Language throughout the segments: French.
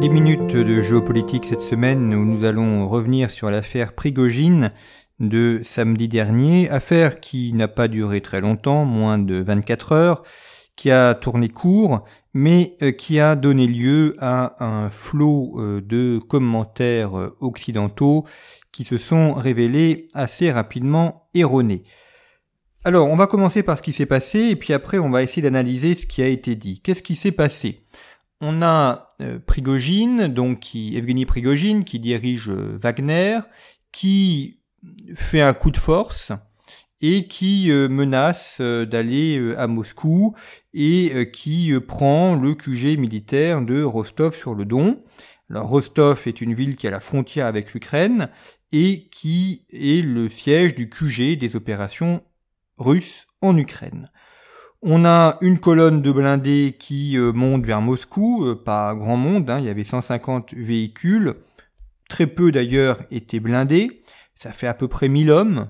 10 minutes de géopolitique cette semaine où nous allons revenir sur l'affaire Prigogine de samedi dernier, affaire qui n'a pas duré très longtemps, moins de 24 heures, qui a tourné court, mais euh, qui a donné lieu à un flot euh, de commentaires euh, occidentaux qui se sont révélés assez rapidement erronés. Alors, on va commencer par ce qui s'est passé, et puis après, on va essayer d'analyser ce qui a été dit. Qu'est-ce qui s'est passé? On a Prigogine, donc qui, Evgeny Prigogine, qui dirige Wagner, qui fait un coup de force, et qui euh, menace euh, d'aller euh, à Moscou et qui prend le QG militaire de Rostov sur le Don. Alors Rostov est une ville qui a la frontière avec l'Ukraine et qui est le siège du QG des opérations russes en Ukraine. On a une colonne de blindés qui monte vers Moscou, pas grand monde, hein, il y avait 150 véhicules, très peu d'ailleurs étaient blindés, ça fait à peu près 1000 hommes,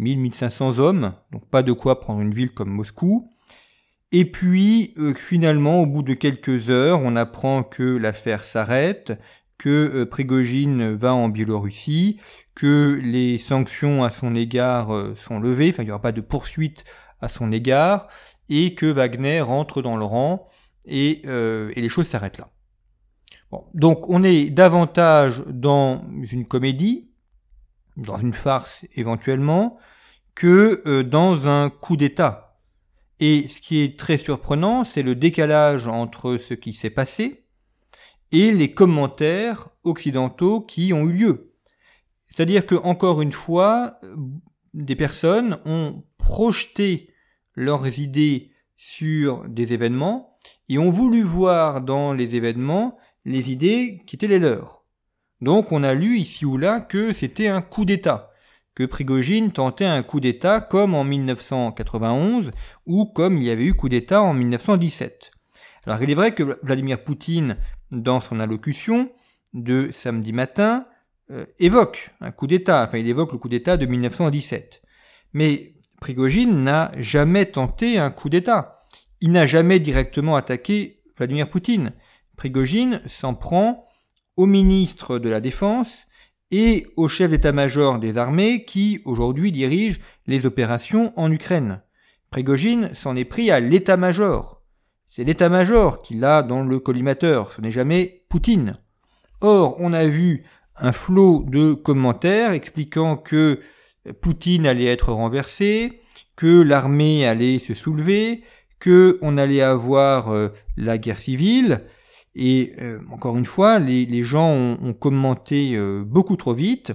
1000-1500 hommes, donc pas de quoi prendre une ville comme Moscou. Et puis euh, finalement, au bout de quelques heures, on apprend que l'affaire s'arrête, que euh, Prigogine va en Biélorussie, que les sanctions à son égard euh, sont levées, enfin il n'y aura pas de poursuite à son égard, et que Wagner rentre dans le rang, et, et les choses s'arrêtent là. Bon, donc on est davantage dans une comédie, dans une farce éventuellement, que euh, dans un coup d'État. Et ce qui est très surprenant, c'est le décalage entre ce qui s'est passé et les commentaires occidentaux qui ont eu lieu. C'est-à-dire que, encore une fois, des personnes ont projeté leurs idées sur des événements et ont voulu voir dans les événements les idées qui étaient les leurs. Donc on a lu ici ou là que c'était un coup d'État, que Prigogine tentait un coup d'État comme en 1991 ou comme il y avait eu coup d'État en 1917. Alors il est vrai que Vladimir Poutine, dans son allocution de samedi matin, euh, évoque un coup d'État, enfin il évoque le coup d'État de 1917. Mais Prigogine n'a jamais tenté un coup d'État. Il n'a jamais directement attaqué Vladimir Poutine. Prigogine s'en prend au ministre de la Défense et au chef d'état-major des armées qui aujourd'hui dirige les opérations en Ukraine. Prégogine s'en est pris à l'état-major. C'est l'état-major qui l'a dans le collimateur, ce n'est jamais Poutine. Or, on a vu un flot de commentaires expliquant que Poutine allait être renversé, que l'armée allait se soulever, que on allait avoir euh, la guerre civile, et euh, encore une fois, les, gens ont, commenté euh, beaucoup trop vite,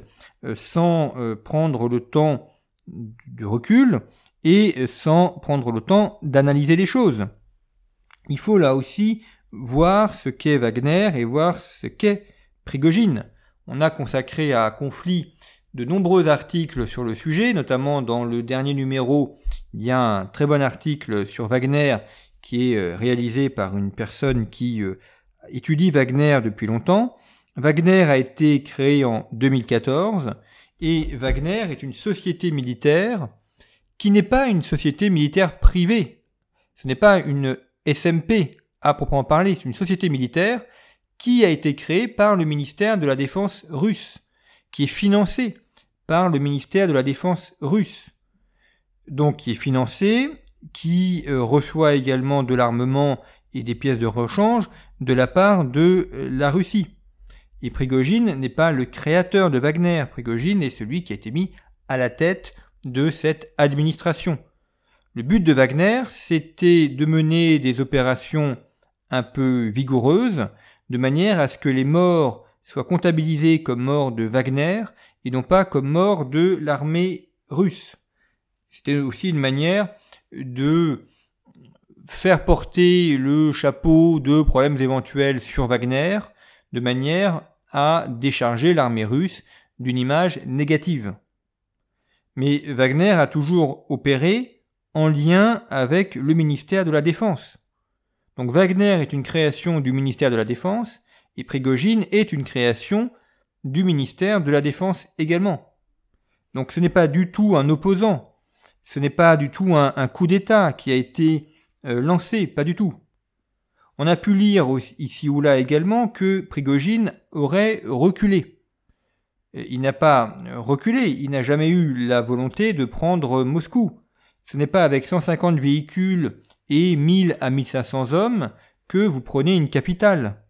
sans prendre le temps de recul et sans prendre le temps d'analyser les choses. Il faut là aussi voir ce qu'est Wagner et voir ce qu'est Prigogine. On a consacré à conflit de nombreux articles sur le sujet, notamment dans le dernier numéro, il y a un très bon article sur Wagner qui est réalisé par une personne qui étudie Wagner depuis longtemps. Wagner a été créé en 2014 et Wagner est une société militaire qui n'est pas une société militaire privée. Ce n'est pas une SMP à proprement parler, c'est une société militaire qui a été créée par le ministère de la Défense russe, qui est financée par le ministère de la Défense russe. Donc qui est financée, qui euh, reçoit également de l'armement et des pièces de rechange de la part de euh, la Russie. Et Prigogine n'est pas le créateur de Wagner, Prigogine est celui qui a été mis à la tête de cette administration. Le but de Wagner, c'était de mener des opérations un peu vigoureuses, de manière à ce que les morts soient comptabilisés comme morts de Wagner et non pas comme morts de l'armée russe. C'était aussi une manière de faire porter le chapeau de problèmes éventuels sur Wagner de manière à décharger l'armée russe d'une image négative. Mais Wagner a toujours opéré en lien avec le ministère de la Défense. Donc Wagner est une création du ministère de la Défense et Prigogine est une création du ministère de la Défense également. Donc ce n'est pas du tout un opposant, ce n'est pas du tout un, coup d'État qui a été euh, lancé, pas du tout. On On a pu lire ici ou là également que Prigogine aurait reculé. Il n'a pas reculé, il n'a jamais eu la volonté de prendre Moscou. Ce n'est pas avec 150 véhicules et 1000 à 1500 hommes que vous prenez une capitale.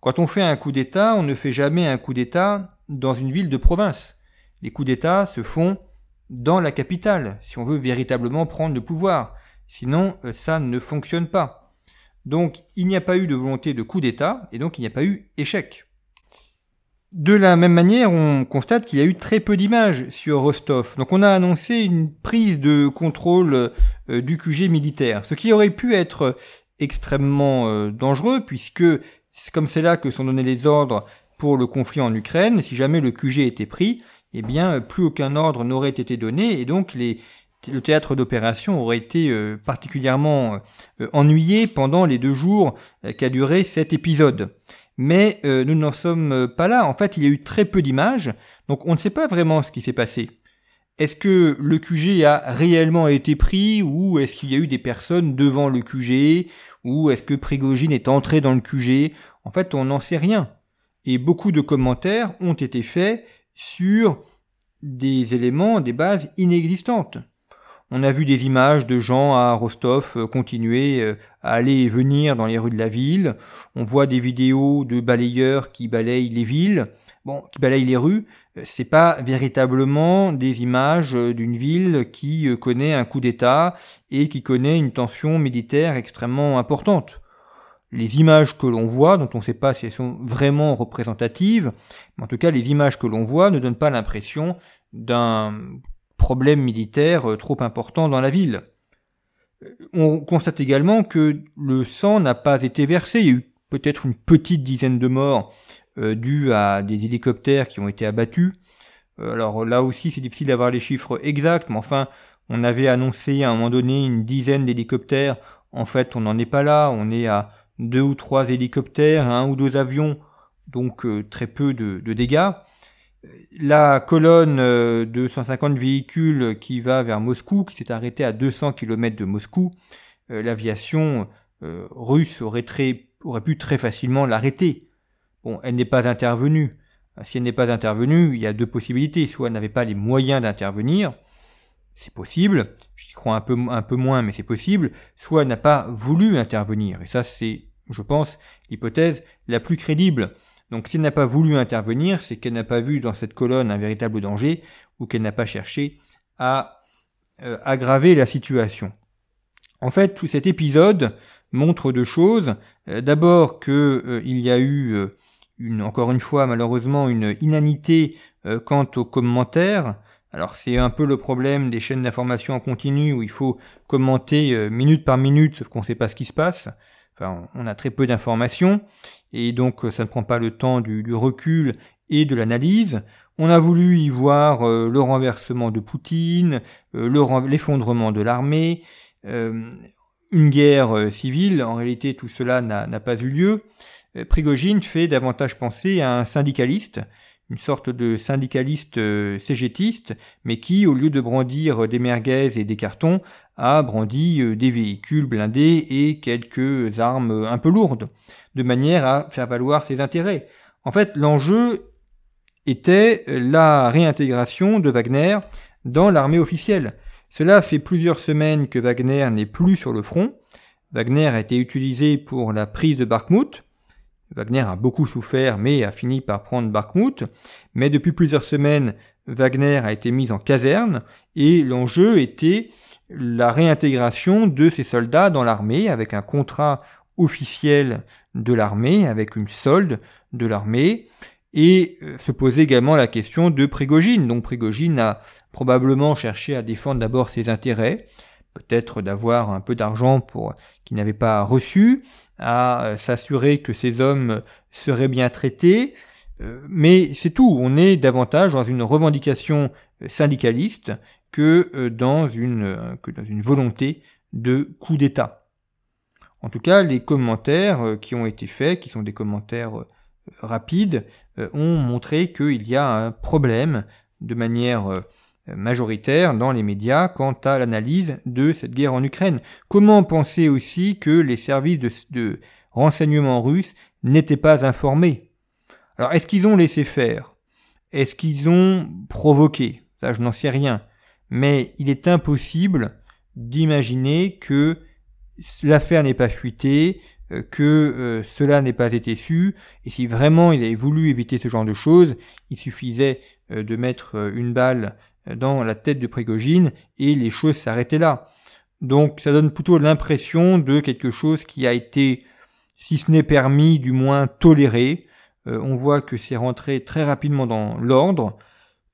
Quand on fait un coup d'État, on ne fait jamais un coup d'État dans une ville de province. Les coups d'État se font dans la capitale, si on veut véritablement prendre le pouvoir. Sinon, euh, ça ne fonctionne pas. Donc, il n'y a pas eu de volonté de coup d'État, et donc il n'y a pas eu échec. De la même manière, on constate qu'il y a eu très peu d'images sur Rostov. Donc on a annoncé une prise de contrôle euh, du QG militaire, ce qui aurait pu être extrêmement euh, dangereux puisque c'est comme c'est là que sont donnés les ordres pour le conflit en Ukraine. Si jamais le QG était pris, eh bien plus aucun ordre n'aurait été donné et donc le théâtre d'opération aurait été euh, particulièrement ennuyé pendant les deux jours qu'a duré cet épisode mais euh, nous n'en sommes pas là. En fait, il y a eu très peu d'images, donc on ne sait pas vraiment ce qui s'est passé. Est-ce que le QG a réellement été pris ou est-ce qu'il y a eu des personnes devant le QG ou est-ce que Prigogine est entré dans le QG En fait, on n'en sait rien. Et beaucoup de commentaires ont été faits sur des éléments, des bases inexistantes. On a vu des images de gens à Rostov euh, continuer euh, à aller et venir dans les rues de la ville. On voit des vidéos de balayeurs qui balayent les villes, bon, qui balayent les rues. Euh, c'est pas véritablement des images d'une ville qui connaît un coup d'État et qui connaît une tension militaire extrêmement importante. Les images que l'on voit, dont on ne sait pas si elles sont vraiment représentatives, mais en tout cas les images que l'on voit ne donnent pas l'impression d'un militaire euh, trop important dans la ville. Euh, on constate également que le sang n'a pas été versé. Il y a eu peut-être une petite dizaine de morts euh, dues à des hélicoptères qui ont été abattus. alors là aussi, c'est difficile d'avoir les chiffres exacts, mais enfin, on avait annoncé à un moment donné une dizaine d'hélicoptères. En fait, on n'en est pas là. On est à deux ou trois hélicoptères, un ou deux avions, donc très peu de dégâts. La colonne euh, de 150 véhicules qui va vers Moscou, qui s'est arrêtée à 200 km de Moscou, euh, l'aviation euh, russe aurait, aurait pu très facilement l'arrêter. Bon, elle n'est pas intervenue. Si elle n'est pas intervenue, il y a deux possibilités. Soit elle n'avait pas les moyens d'intervenir, c'est possible, j'y crois un peu, un peu moins, mais c'est possible, soit elle n'a pas voulu intervenir. Et ça, c'est, je pense, l'hypothèse la plus crédible. Donc si elle n'a pas voulu intervenir, c'est qu'elle n'a pas vu dans cette colonne un véritable danger ou qu'elle n'a pas cherché à euh, aggraver la situation. En fait, tout cet épisode montre deux choses. Euh, d'abord qu'il euh, y a eu une, encore une fois malheureusement une inanité quant aux commentaires. Alors c'est un peu le problème des chaînes d'information en continu où il faut commenter minute par minute sauf qu'on ne sait pas ce qui se passe. On a très peu d'informations et donc ça ne prend pas le temps du, recul et de l'analyse. On a voulu y voir euh, le renversement de Poutine, euh, l'effondrement de l'armée, euh, une guerre civile. En réalité, tout cela n'a pas eu lieu. Prigogine fait davantage penser à un syndicaliste, une sorte de syndicaliste cégétiste, mais qui, au lieu de brandir des merguez et des cartons, a brandi des véhicules blindés et quelques armes un peu lourdes de manière à faire valoir ses intérêts. En fait, l'enjeu était la réintégration de Wagner dans l'armée officielle. Cela fait plusieurs semaines que Wagner n'est plus sur le front. Wagner a été utilisé pour la prise de Bakhmut. Wagner a beaucoup souffert mais a fini par prendre Bakhmut. Mais depuis plusieurs semaines, Wagner a été mis en caserne et l'enjeu était la réintégration de ces soldats dans l'armée avec un contrat officiel de l'armée, avec une solde de l'armée, et euh, se posait également la question de Prigogine. Donc Prigogine a probablement cherché à défendre d'abord ses intérêts, peut-être d'avoir un peu d'argent pour qu'il n'avait pas reçu, à euh, s'assurer que ses hommes seraient bien traités, euh, mais c'est tout. On est davantage dans une revendication syndicaliste que dans une, que dans une volonté de coup d'État. En tout cas, les commentaires euh, qui ont été faits, qui sont des commentaires euh, rapides, euh, ont montré qu'il y a un problème de manière majoritaire dans les médias quant à l'analyse de cette guerre en Ukraine. Comment penser aussi que les services de, renseignements russes n'étaient pas informés? Alors est-ce qu'ils ont laissé faire? Est-ce qu'ils ont provoqué? Ça, je n'en sais rien. Mais il est impossible d'imaginer que l'affaire n'est pas fuitée, euh, que euh, cela n'ait pas été su, et si vraiment il avait voulu éviter ce genre de choses, il suffisait euh, de mettre une balle dans la tête de Prigogine et les choses s'arrêtaient là. Donc ça donne plutôt l'impression de quelque chose qui a été, si ce n'est permis, du moins toléré. on voit que c'est rentré très rapidement dans l'ordre.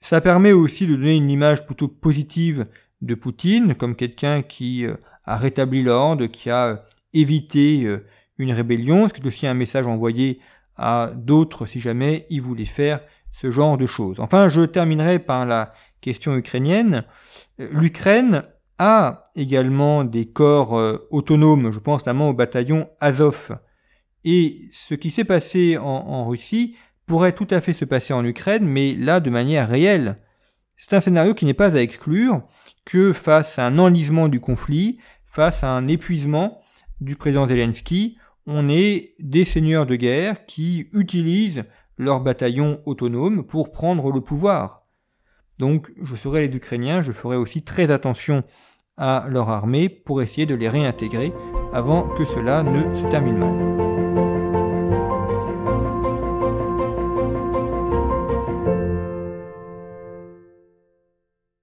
Ça permet aussi de donner une image plutôt positive de Poutine comme quelqu'un qui a rétabli l'ordre, qui a évité une rébellion, ce qui est aussi un message envoyé à d'autres si jamais ils voulaient faire ce genre de choses. Enfin, je terminerai par la question ukrainienne. Euh, L'Ukraine a également des corps euh, autonomes, je pense notamment au bataillon Azov. Et ce qui s'est passé en, Russie pourrait tout à fait se passer en Ukraine, mais là de manière réelle. C'est un scénario qui n'est pas à exclure que face à un enlisement du conflit, face à un épuisement du président Zelensky, on est des seigneurs de guerre qui utilisent leurs bataillons autonomes pour prendre le pouvoir. Donc je serai les Ukrainiens, je ferai aussi très attention à leur armée pour essayer de les réintégrer avant que cela ne se termine mal.